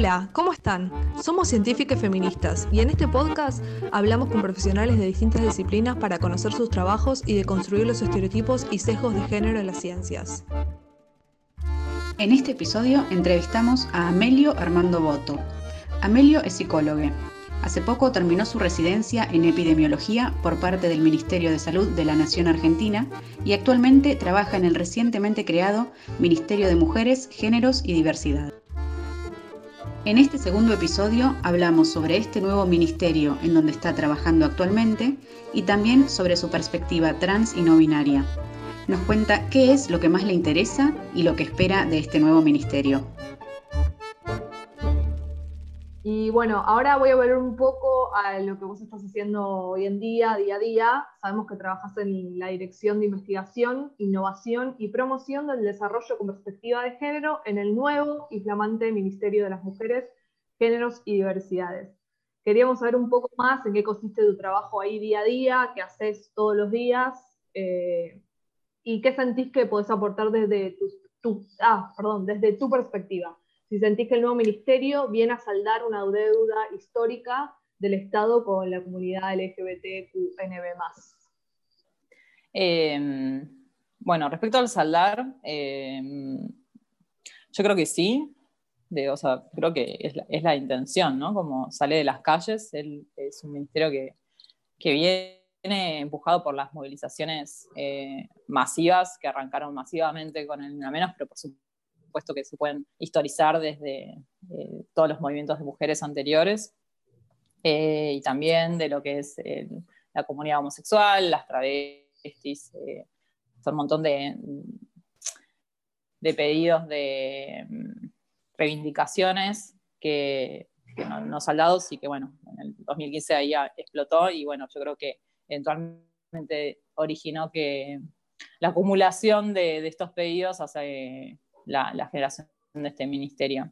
Hola, ¿cómo están? Somos científicas feministas y en este podcast hablamos con profesionales de distintas disciplinas para conocer sus trabajos y deconstruir los estereotipos y sesgos de género en las ciencias. En este episodio entrevistamos a Amelio Armando Boto. Amelio es psicólogo. Hace poco terminó su residencia en epidemiología por parte del Ministerio de Salud de la Nación Argentina y actualmente trabaja en el recientemente creado Ministerio de Mujeres, Géneros y Diversidad. En este segundo episodio hablamos sobre este nuevo ministerio en donde está trabajando actualmente y también sobre su perspectiva trans y no binaria. Nos cuenta qué es lo que más le interesa y lo que espera de este nuevo ministerio. Y bueno, ahora voy a volver un poco a lo que vos estás haciendo hoy en día, día a día. Sabemos que trabajas en la Dirección de Investigación, Innovación y Promoción del Desarrollo con Perspectiva de Género en el nuevo y flamante Ministerio de las Mujeres, Géneros y Diversidades. Queríamos saber un poco más en qué consiste tu trabajo ahí día a día, qué haces todos los días eh, y qué sentís que podés aportar desde tu, ah, perdón, desde tu perspectiva si sentís que el nuevo ministerio viene a saldar una deuda histórica del Estado con la comunidad LGBTQNB+. Eh, bueno, respecto al saldar, em, yo creo que sí, o sea, creo que es la, intención, ¿no? Como sale de las calles, es un ministerio que, viene empujado por las movilizaciones eh, masivas que arrancaron masivamente con el menos, pero por supuesto puesto que se pueden historizar desde eh, todos los movimientos de mujeres anteriores, eh, y también de lo que es eh, la comunidad homosexual, las travestis, son un montón de, de pedidos de mm, reivindicaciones que, no, saldados y que bueno, en el 2015 ahí explotó y bueno, yo creo que eventualmente originó que la acumulación de estos pedidos hace la, generación de este ministerio.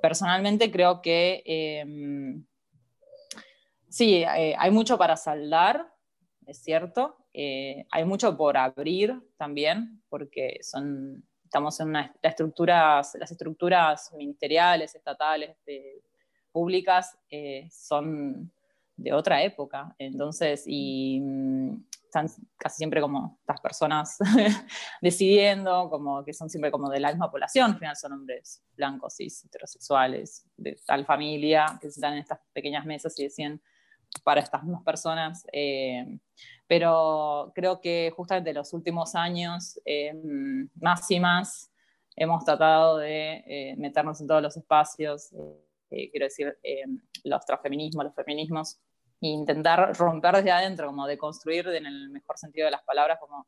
Personalmente creo que em, sí, eh, hay mucho para saldar, es cierto, eh, hay mucho por abrir también, porque son, estamos en una, estructuras, las estructuras ministeriales, estatales, públicas, eh, son de otra época. Entonces, y mm, están casi siempre como estas personas decidiendo, como que son siempre como de la misma población, al final son hombres blancos, cis, heterosexuales, de tal familia, que se en estas pequeñas mesas y deciden para estas mismas personas. Eh, pero creo que justamente en los últimos años, eh, más y más, hemos tratado de eh, meternos en todos los espacios, quiero decir, los transfeminismos, los feminismos, intentar romper desde adentro, como de construir en el mejor sentido de las palabras, como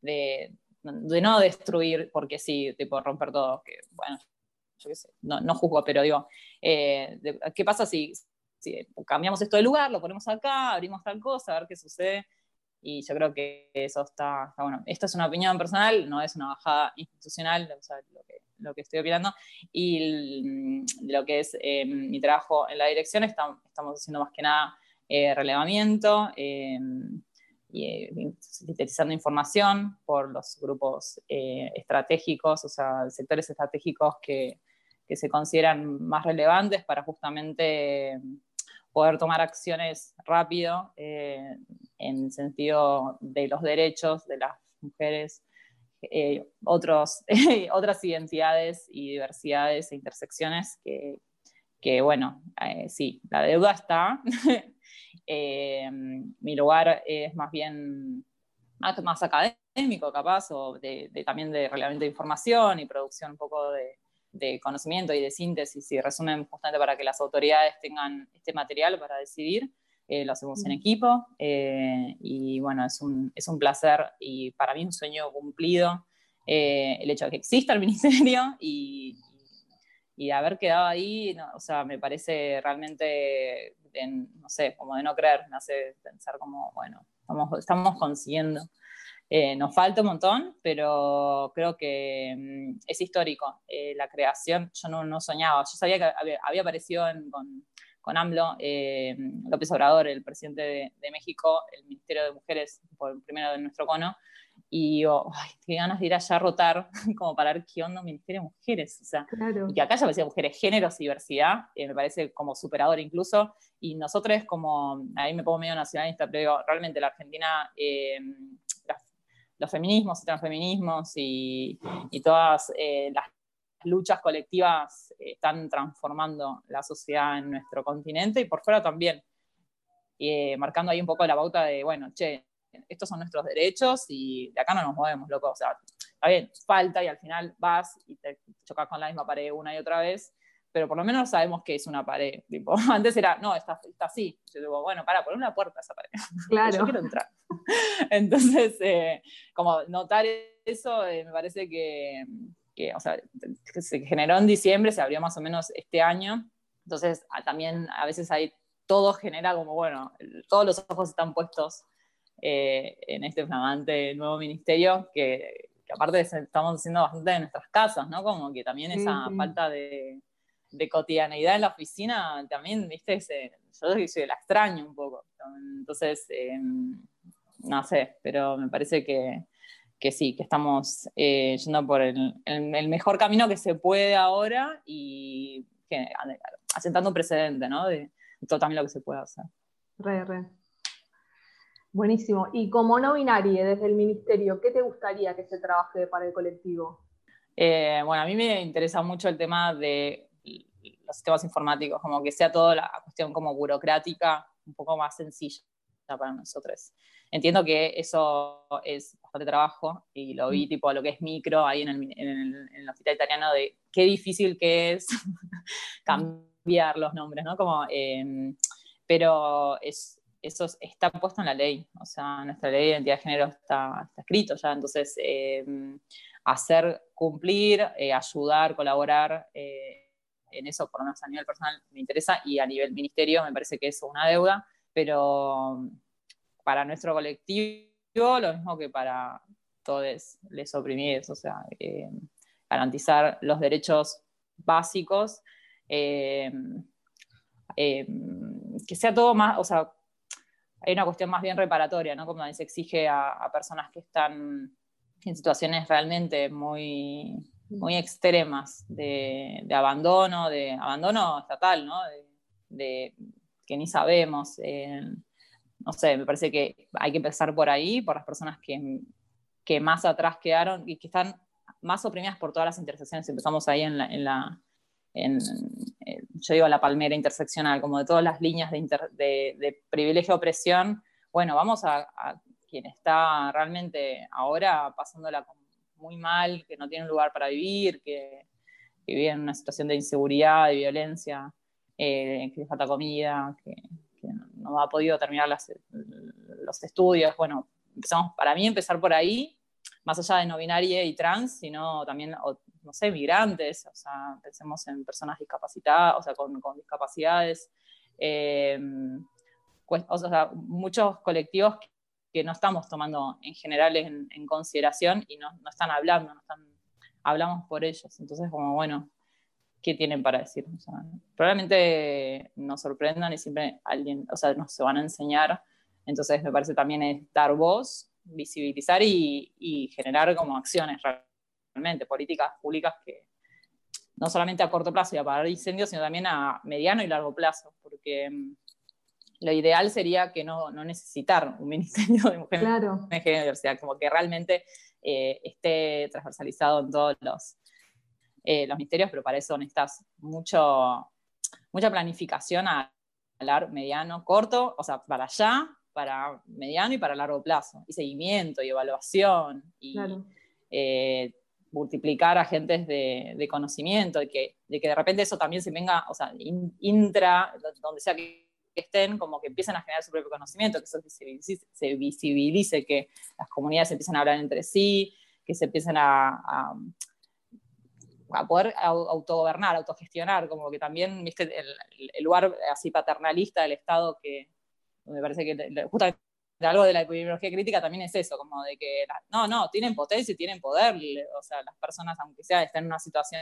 de, de no destruir, porque sí, tipo romper todo, que bueno, yo qué sé, no, no juzgo, pero digo, eh, ¿qué pasa si, si, cambiamos esto de lugar, lo ponemos acá, abrimos tal cosa, a ver qué sucede? Y yo creo que eso está, bueno. Esto es una opinión personal, no es una bajada institucional, o sea, lo, que, lo que estoy opinando. Y lo que es eh, mi trabajo en la dirección, estamos haciendo más que nada eh, relevamiento eh, y eh, sintetizando información por los grupos estratégicos, o sea, sectores estratégicos que, que, se consideran más relevantes para justamente poder tomar acciones rápido en el sentido de los derechos de las mujeres, otros, otras identidades y diversidades e intersecciones que bueno, sí, la deuda está, Eh, mi lugar es más bien más, académico, capaz, o de, también de relevamiento de información y producción un poco de, conocimiento y de síntesis y resumen justamente para que las autoridades tengan este material para decidir. Eh, lo hacemos en equipo eh, y bueno, es un, es un, placer y para mí un sueño cumplido el hecho de que exista el ministerio y, y haber quedado ahí, o sea, me parece realmente, no sé, como de no creer, me hace pensar como, bueno, estamos, estamos consiguiendo. Eh, nos falta un montón, pero creo que mm, es histórico. Eh, la creación, yo no, no, soñaba, yo sabía que había, aparecido con, con, AMLO, eh, López Obrador, el presidente de, de, México, el Ministerio de Mujeres, por primero de nuestro cono, y digo, ay, qué ganas de ir allá a rotar, como para ver qué onda un Ministerio de Mujeres, o sea, y que acá ya decía mujeres, géneros y diversidad, eh, me parece como superador incluso, y nosotros como, ahí me pongo medio nacionalista, pero digo, realmente la Argentina, eh, los feminismos y transfeminismos y, y todas eh, las luchas colectivas están transformando la sociedad en nuestro continente y por fuera también, marcando ahí un poco la pauta de, bueno, che, estos son nuestros derechos y de acá no nos movemos, loco. O sea, está bien, falta y al final vas y te chocas con la misma pared una y otra vez, pero por lo menos sabemos que es una pared. Tipo, antes era, no, está, está así. Yo digo, bueno, para, poner una puerta a esa pared. Claro. Yo quiero entrar. Entonces, eh, como notar eso, eh, me parece que, que, o sea, que se generó en diciembre, se abrió más o menos este año. Entonces, también a veces hay todo genera como, bueno, todos los ojos están puestos eh, en este flamante nuevo ministerio que, aparte estamos haciendo bastante de nuestras casas, ¿no? Como que también esa falta de, cotidianeidad en la oficina también, viste, yo soy la extraño un poco. Entonces, em, no sé, pero me parece que, sí, que estamos eh, yendo por el, mejor camino que se puede ahora y asentando un precedente, ¿no? De, de todo también lo que se puede hacer. Re, re. Buenísimo. Y como no binaria desde el ministerio, ¿qué te gustaría que se trabaje para el colectivo? Eh, bueno, a mí me interesa mucho el tema de los sistemas informáticos, como que sea toda la cuestión como burocrática un poco más sencilla para nosotros. Entiendo que eso es bastante trabajo y lo vi mm. tipo lo que es micro ahí en el, hospital italiano de qué difícil que es cambiar los nombres, ¿no? Como, eh, pero es, eso está puesto en la ley, o sea, nuestra ley de identidad de género está, escrito ya, entonces eh, hacer cumplir, eh, ayudar, colaborar eh, en eso, por lo menos a nivel personal, me interesa y a nivel ministerio me parece que es una deuda, pero para nuestro colectivo, lo mismo que para todos les oprimidos, o sea, garantizar los derechos básicos, que sea todo más, o sea, hay una cuestión más bien reparatoria, ¿no? Como se exige a, personas que están en situaciones realmente muy, muy extremas de, abandono, de abandono estatal, ¿no? De, que ni sabemos. Eh, no sé, me parece que hay que empezar por ahí, por las personas que, que más atrás quedaron y que están más oprimidas por todas las intersecciones. Empezamos ahí en la en, yo digo la palmera interseccional, como de todas las líneas de, privilegio-opresión, bueno, vamos a, quien está realmente ahora pasándola muy mal, que no tiene un lugar para vivir, que, vive en una situación de inseguridad, de violencia, eh, que le falta comida, que, no ha podido terminar los estudios. Bueno, empezamos, para mí empezar por ahí, más allá de no binaria y trans, sino también no sé, migrantes, o sea, pensemos en personas discapacitadas, o sea, con, discapacidades, eh, pues, o sea, muchos colectivos que no estamos tomando en general en, consideración y no, están hablando, no están, hablamos por ellos. Entonces, como, bueno, ¿qué tienen para decir? probablemente nos sorprendan y siempre alguien, o sea, nos se van a enseñar. Entonces, me parece también es dar voz, visibilizar y, y generar como acciones políticas públicas que no solamente a corto plazo y a parar incendios, sino también a mediano y largo plazo, porque mm, lo ideal sería que no, no necesitar un ministerio de mujeres claro. de diversidad, como que realmente eh, esté transversalizado en todos los, eh, los ministerios, pero para eso necesitas mucho, mucha planificación a largo, mediano, corto, o sea, para allá, para mediano y para largo plazo, y seguimiento y evaluación, y eh, multiplicar agentes de, de conocimiento, y que, de que de repente eso también se venga, o sea, intra, donde sea que estén, como que empiecen a generar su propio conocimiento, que eso se visibilice, que las comunidades empiecen a hablar entre sí, que se empiecen a, a, poder autogobernar, autogestionar, como que también, viste, el, el, lugar así paternalista del Estado que me parece que justamente algo de la epidemiología crítica también es eso, como de que, no, no, tienen potencia y tienen poder, o sea, las personas, aunque sea, están en una situación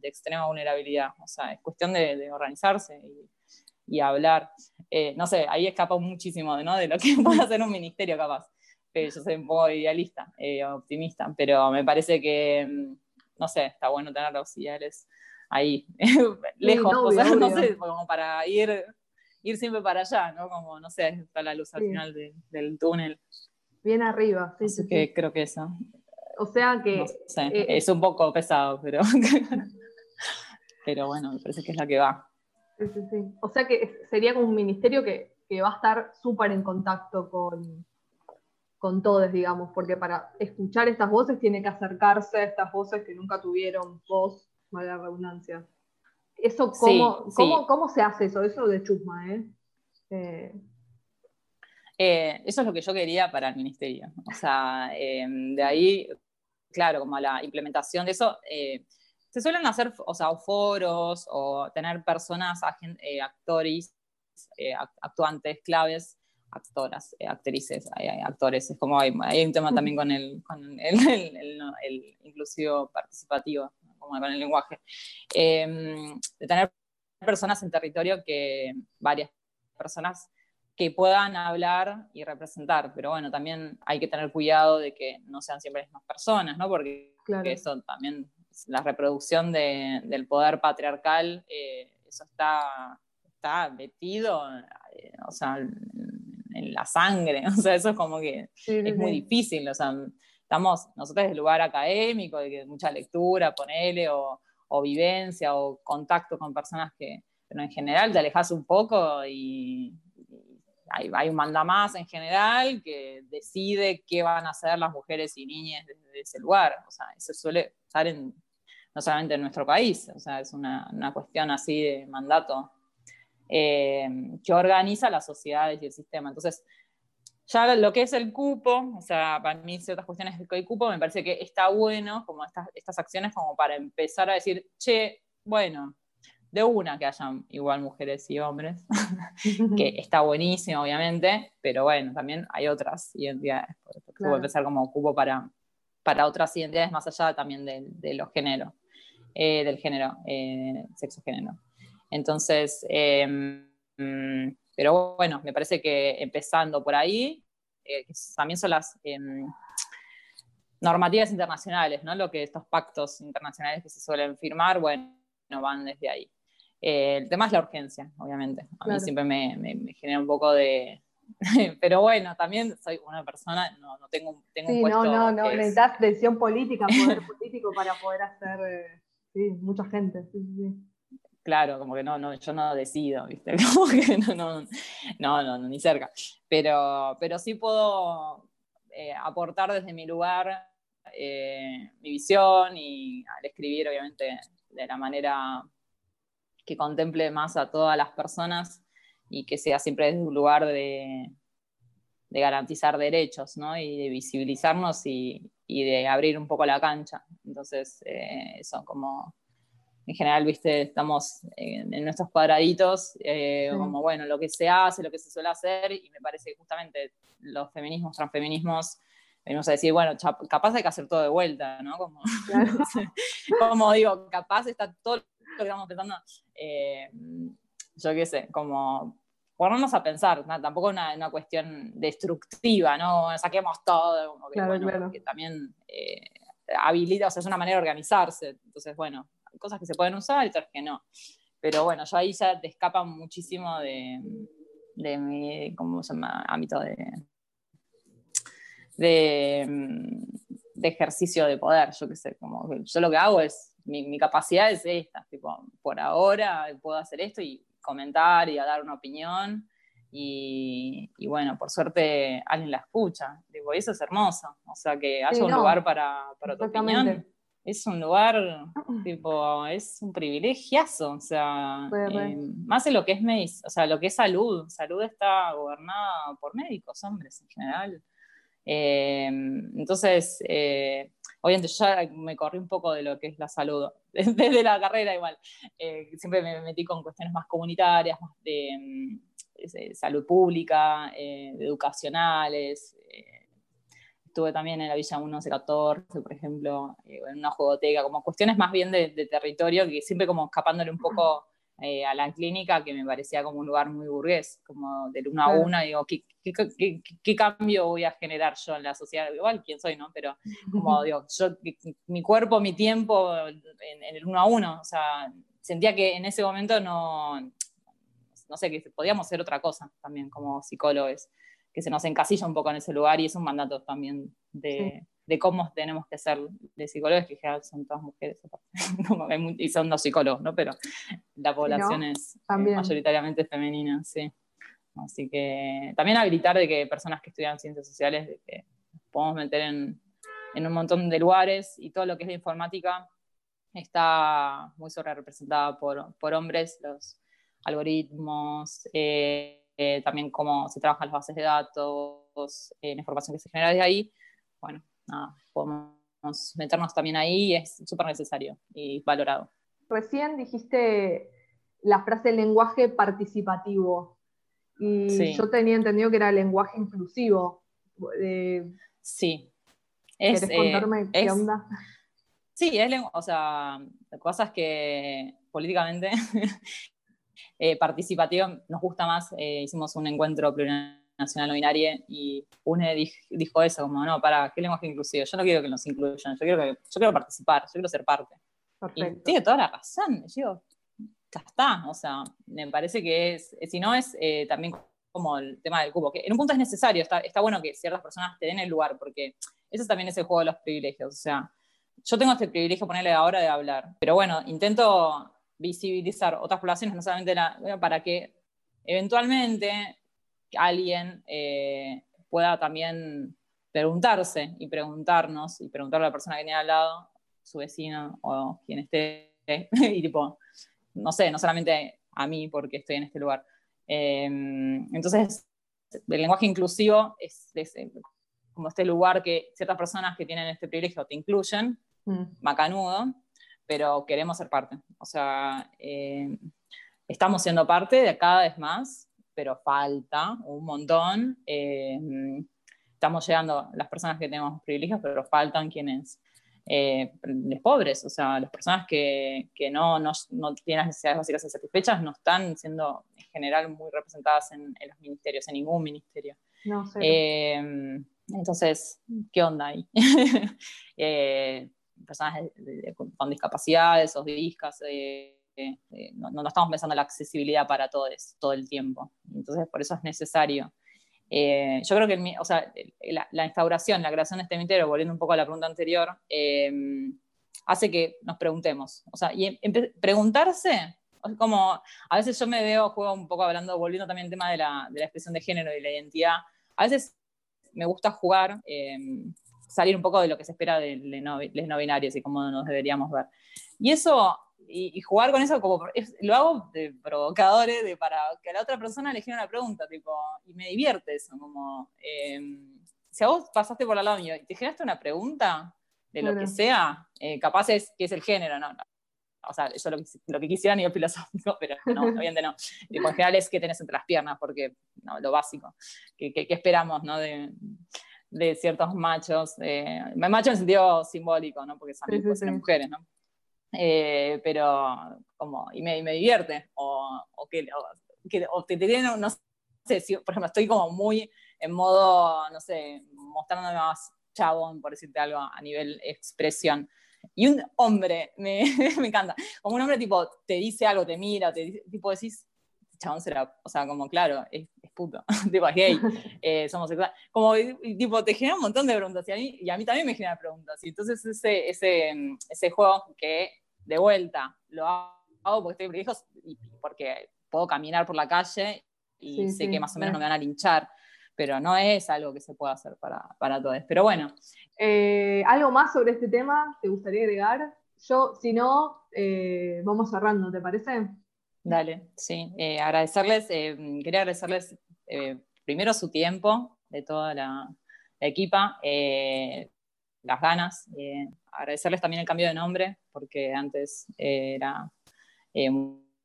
de extrema vulnerabilidad, o sea, es cuestión de, organizarse y, hablar. Eh, no sé, ahí escapa muchísimo ¿no? de lo que puede hacer un ministerio capaz, yo soy un poco idealista, optimista, pero me parece que, mm, no sé, está bueno tener los ideales ahí, lejos, no sé, como para ir, ir siempre para allá, ¿no? Como, no sé, está la luz al final del túnel. Bien arriba, sí, sí, que creo que eso. O sea que... Eh, es un poco pesado, pero... pero bueno, me parece que es la que va. Sí, sí, sí. O sea que sería como un ministerio que, que va a estar súper en contacto con, con todos, digamos, porque para escuchar estas voces tiene que acercarse a estas voces que nunca tuvieron voz, mala redundancia. Eso, ¿cómo, ¿cómo, se hace eso? Eso de chusma, ¿eh? ¿eh? Eh, eso es lo que yo quería para el ministerio. O sea, em, de ahí, claro, como la implementación de eso, eh, se suelen hacer o sea, foros o tener personas, actores, actuantes, claves actoras, eh, actrices, actores. Es como hay, un tema también con el, el, inclusivo participativo, como con el lenguaje. Em, de tener personas en territorio que, varias personas que puedan hablar y representar, pero bueno, también hay que tener cuidado de que no sean siempre las mismas personas, ¿no? Porque eso también, la reproducción del poder patriarcal, eh, eso está, está metido, eh, o sea, en la sangre, o sea, eso es como que es muy difícil, o sea, estamos nosotros en el lugar académico, de mucha lectura, ponele, o, o vivencia, o contacto con personas que, pero en general te alejas un poco y, hay, hay, un mandamás en general que decide qué van a hacer las mujeres y niñas desde ese lugar, o sea, eso suele estar en, no solamente en nuestro país, o sea, es una, una cuestión así de mandato eh, que organiza las sociedades y el sistema. Entonces, ya lo que es el cupo, o sea, para mí ciertas cuestiones del cupo, me parece que está bueno, como estas, estas acciones, como para empezar a decir, che, bueno, de una que hayan igual mujeres y hombres, que está buenísimo, obviamente, pero bueno, también hay otras identidades, por eso claro. empezar como cupo para, para otras identidades más allá también de, los géneros, eh, del género, eh, sexo-género. Entonces, em, pero bueno, me parece que empezando por ahí, eh, también son las em, normativas internacionales, ¿no? Lo que estos pactos internacionales que se suelen firmar, bueno, van desde ahí. Eh, el tema es la urgencia, obviamente. A mí siempre me, genera un poco de, pero bueno, también soy una persona, no, no tengo, tengo un puesto. No, no, no, necesitas decisión política, poder político para poder hacer, eh, sí, mucha gente. Sí, sí claro, como que no, no, yo no decido, ¿viste? Como que no, no, no, ni cerca. Pero, pero sí puedo eh, aportar desde mi lugar eh, mi visión y al escribir, obviamente, de la manera que contemple más a todas las personas y que sea siempre desde un lugar de, garantizar derechos, ¿no? Y de visibilizarnos y, y, de abrir un poco la cancha. Entonces, eh, eso como en general, viste, estamos en, nuestros cuadraditos, eh, como bueno, lo que se hace, lo que se suele hacer, y me parece que justamente los feminismos, transfeminismos, venimos a decir, bueno, capaz hay que hacer todo de vuelta, ¿no? Como, como digo, capaz está todo lo que estamos pensando, eh, yo qué sé, como ponernos a pensar, tampoco una, una cuestión destructiva, ¿no? Saquemos todo, como que, bueno, que también eh, habilita, o sea, es una manera de organizarse, entonces, bueno, cosas que se pueden usar y otras que no. Pero bueno, yo ahí ya te escapa muchísimo de, de mi, ¿cómo se llama? Ámbito de, de, ejercicio de poder, yo qué sé, como yo lo que hago es, mi, capacidad es esta, tipo, por ahora puedo hacer esto y comentar y dar una opinión. Y, bueno, por suerte alguien la escucha, digo, y eso es hermoso, o sea, que haya un lugar para, para tu opinión, es un lugar, tipo, es un privilegiazo, o sea, eh, más de lo que es medicina, o sea, lo que es salud, salud está gobernada por médicos, hombres en general. Eh, entonces, eh, obviamente yo ya me corrí un poco de lo que es la salud, desde la carrera igual. siempre me metí con cuestiones más comunitarias, más de, mm, salud pública, educacionales, Estuve también en la Villa 1114, por ejemplo, eh, en una jugoteca, como cuestiones más bien de, territorio, que siempre como escapándole un poco eh, a la clínica que me parecía como un lugar muy burgués, como del uno a uno, digo, ¿qué, qué, cambio voy a generar yo en la sociedad? Igual, quién soy, ¿no? Pero como digo, yo, mi cuerpo, mi tiempo en, el uno a uno, o sea, sentía que en ese momento no, no sé, que podíamos hacer otra cosa también como psicólogos, que se nos encasilla un poco en ese lugar y es un mandato también de de cómo tenemos que ser de psicólogos, que general son todas mujeres, y son dos psicólogos, ¿no? Pero la población es eh, mayoritariamente femenina, sí. Así que también habilitar de que personas que estudian ciencias sociales, de que podemos meter en, en un montón de lugares y todo lo que es la informática está muy sobre representada por, por hombres, los algoritmos, eh, eh, también cómo se trabajan las bases de datos, la información que se genera de ahí. Bueno, podemos meternos también ahí es súper necesario y valorado. Recién dijiste la frase lenguaje participativo y yo tenía entendido que era lenguaje inclusivo. sí. Es, ¿Querés eh, contarme qué onda? Sí, es o sea, cosas que políticamente eh, participativo nos gusta más. Eh, hicimos un encuentro plurianual nacional no binaria y UNE dijo eso, como, no, para, ¿qué lenguaje inclusivo? Yo no quiero que nos incluyan, yo quiero, que, yo quiero participar, yo quiero ser parte. Y tiene toda la razón, yo, ya está, o sea, me parece que es, si no es eh, también como el tema del cubo, que en un punto es necesario, está, está bueno que ciertas personas te den el lugar, porque eso también es el juego de los privilegios, o sea, yo tengo este privilegio, ponerle ahora de hablar, pero bueno, intento visibilizar otras poblaciones, no solamente la, para que eventualmente alguien eh, pueda también preguntarse y preguntarnos y preguntarle a la persona que tiene al lado, su vecino o quien esté, y tipo, no sé, no solamente a mí porque estoy en este lugar. Em, entonces, el lenguaje inclusivo es, eh, como este lugar que ciertas personas que tienen este privilegio te incluyen, mm. macanudo, pero queremos ser parte. O sea, em, estamos siendo parte de cada vez más pero falta un montón. Eh, estamos llegando las personas que tenemos privilegios, pero faltan quienes, eh, los pobres, o sea, las personas que, que no, no, no, tienen las necesidades básicas satisfechas no están siendo en general muy representadas en, los ministerios, en ningún ministerio. No sé. Eh, entonces, ¿qué onda ahí? personas con discapacidades o discas, eh, no, estamos pensando en la accesibilidad para todos todo el tiempo. Entonces, por eso es necesario. Eh, yo creo que o sea, la, instauración, la creación de este ministerio, volviendo un poco a la pregunta anterior, eh, hace que nos preguntemos. O sea, y preguntarse, como a veces yo me veo, juego un poco hablando, volviendo también al tema de la, de la expresión de género y la identidad, a veces me gusta jugar, salir un poco de lo que se espera de los no binarios y cómo nos deberíamos ver. Y eso y, jugar con eso como lo hago de provocadores, de para que a la otra persona le genere una pregunta, tipo, y me divierte eso, como em, si a vos pasaste por al lado mío y te generaste una pregunta de lo que sea, eh, capaz es que es el género, ¿no? O sea, yo lo, lo que quisiera a nivel filosófico, pero no, obviamente no. en general es que tenés entre las piernas, porque no, lo básico. ¿Qué, esperamos, no? De, de ciertos machos, eh, machos en sentido simbólico, ¿no? Porque son mujeres, ¿no? Eh, pero como, y me, me divierte, o, o que, o, te, tiene, no sé, si, por ejemplo, estoy como muy en modo, no sé, mostrándome más chabón, por decirte algo, a nivel expresión. Y un hombre, me, me encanta, como un hombre tipo te dice algo, te mira, te tipo decís, chabón será, o sea, como claro, es, es puto, tipo es gay, eh, somos como tipo te genera un montón de preguntas y a mí, y a mí también me genera preguntas. Y entonces ese, ese, ese juego que de vuelta, lo hago porque estoy hijos y porque puedo caminar por la calle y sé que más o menos no me van a linchar, pero no es algo que se pueda hacer para, para todos. Pero bueno. Eh, ¿Algo más sobre este tema te gustaría agregar? Yo, si no, eh, vamos cerrando, ¿te parece? Dale, sí. Eh, agradecerles, quería agradecerles primero su tiempo de toda la, la equipa, las ganas, agradecerles también el cambio de nombre, porque antes era eh,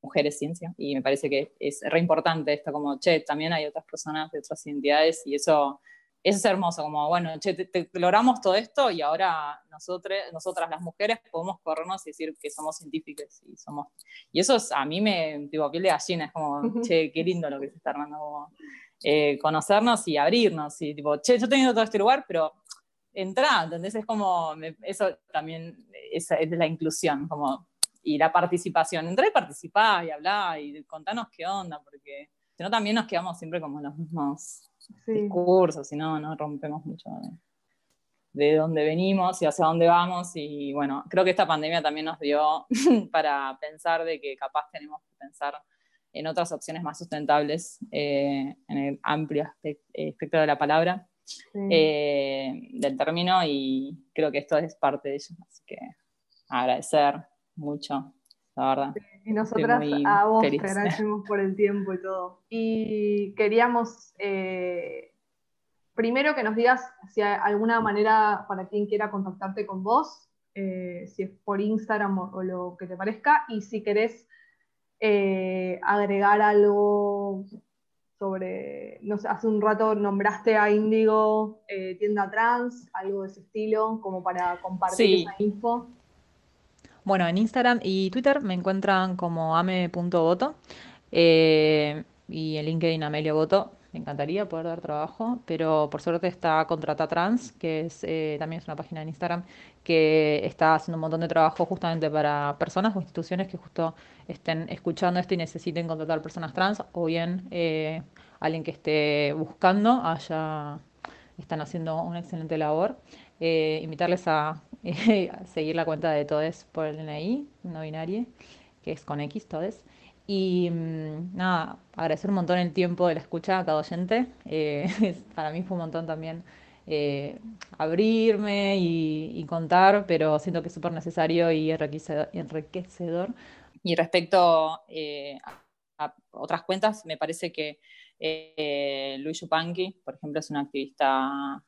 Mujeres Ciencia, y me parece que es re importante esto, como, che, también hay otras personas de otras identidades, y eso eso es hermoso, como, bueno, che, te, logramos todo esto y ahora nosotros, nosotras las mujeres podemos corrernos y decir que somos científicas y somos... Y eso es, a mí me, tipo, piel de gallina, es como, che, qué lindo lo que se está armando, como eh, conocernos y abrirnos, y tipo, che, yo tengo todo este lugar, pero entra, ¿entendés? Es como, eso también es, es la inclusión, como, y la participación. Entra y participá y hablá y contanos qué onda, porque si no también nos quedamos siempre como los mismos discursos, si no, no rompemos mucho de, dónde venimos y hacia dónde vamos. Y bueno, creo que esta pandemia también nos dio para pensar de que capaz tenemos que pensar en otras opciones más sustentables eh, en el amplio espectro de la palabra, eh, del término, y creo que esto es parte de ello. Así que agradecer mucho, la verdad. Y nosotras a vos te agradecemos por el tiempo y todo. Y queríamos eh, primero que nos digas si hay alguna manera para quien quiera contactarte con vos, eh, si es por Instagram o, lo que te parezca, y si querés eh, agregar algo sobre, no sé, hace un rato nombraste a Indigo Tienda Trans, algo de ese estilo, como para compartir esa info. Bueno, en Instagram y Twitter me encuentran como ame.voto eh, y en LinkedIn Amelio Voto. Me encantaría poder dar trabajo, pero por suerte está Contrata Trans, que es, eh, también es una página en Instagram que está haciendo un montón de trabajo justamente para personas o instituciones que justo estén escuchando esto y necesiten contratar personas trans o bien eh, alguien que esté buscando, allá están haciendo una excelente labor. Eh, invitarles a, seguir la cuenta de Todes por el DNI, no binario, que es con X, Todes. Y mm, nada, agradecer un montón el tiempo de la escucha a cada oyente. Eh, para mí fue un montón también eh, abrirme y, contar, pero siento que es súper necesario y enriquecedor. Y respecto a, otras cuentas, me parece que Luis Yupanqui, por ejemplo, es un activista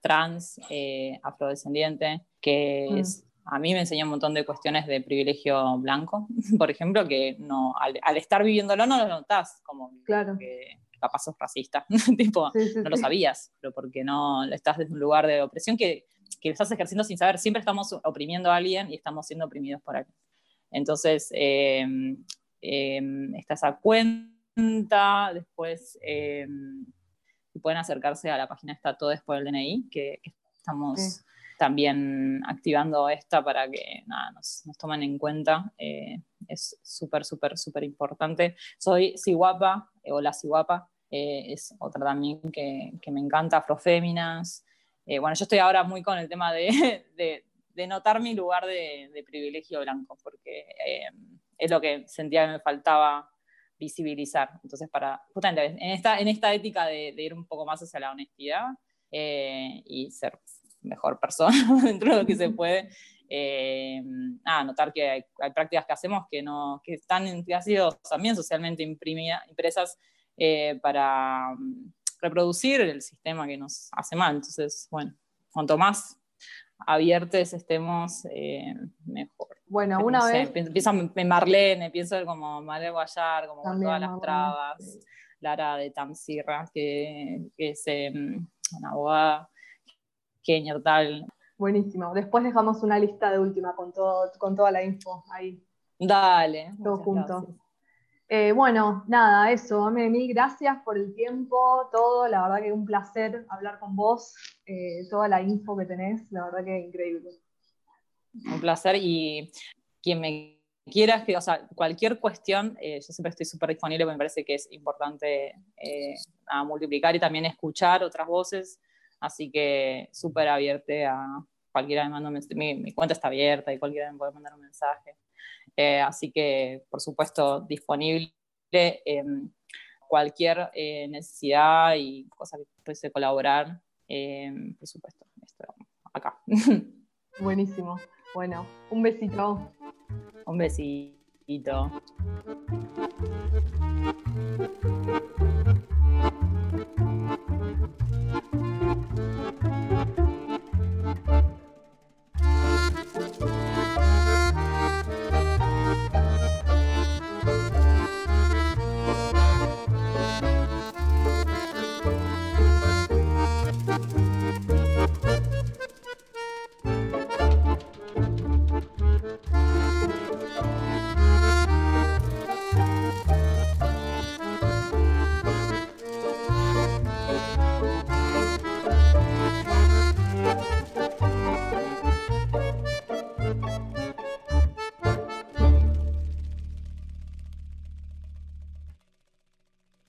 trans, eh, afrodescendiente, que mm. a mí me enseña un montón de cuestiones de privilegio blanco, por ejemplo, que no, al, estar viviéndolo no lo notás, como claro. que capaz sos racista, tipo, no lo sabías, pero porque no estás desde un lugar de opresión que, que estás ejerciendo sin saber, siempre estamos oprimiendo a alguien y estamos siendo oprimidos por alguien. Entonces, em, em, está esa cuenta, después em, pueden acercarse a la página está todo después del DNI, que, estamos también activando esta para que nos, tomen en cuenta. Eh, es súper, súper, súper importante. Soy Siguapa, eh, o la Siguapa, eh, es otra también que, me encanta, Afroféminas. bueno, yo estoy ahora muy con el tema de, de, notar mi lugar de, privilegio blanco, porque es lo que sentía que me faltaba visibilizar. Entonces, para, justamente, en esta, en esta ética de, ir un poco más hacia la honestidad eh, y ser mejor persona dentro de lo que se puede, eh, notar que hay, prácticas que hacemos que, no, que están que han sido también socialmente impresas eh, para mm, reproducir el sistema que nos hace mal. Entonces, bueno, cuanto más abiertos estemos, eh, mejor. Bueno, una vez. pienso en Marlene, pienso como Marlene Guayar, como con todas las trabas. Lara de Tamsirra, que, que es em, una abogada, Kenia tal. Buenísimo. Después dejamos una lista de última con, todo, con toda la info ahí. Dale. Todo junto. Eh, bueno, nada, eso. Mil gracias por el tiempo, todo. La verdad que un placer hablar con vos. Eh, toda la info que tenés, la verdad que increíble. Un placer y quien me quiera, que, o sea, cualquier cuestión, eh, yo siempre estoy súper disponible, me parece que es importante multiplicar y también escuchar otras voces. Así que súper abierta a cualquiera me manda un mensaje. Mi, cuenta está abierta y cualquiera me puede mandar un mensaje. Eh, así que, por supuesto, disponible cualquier eh, necesidad y cosa que pudiese colaborar, eh, por supuesto, acá. Buenísimo. Bueno, un besito. Un besito.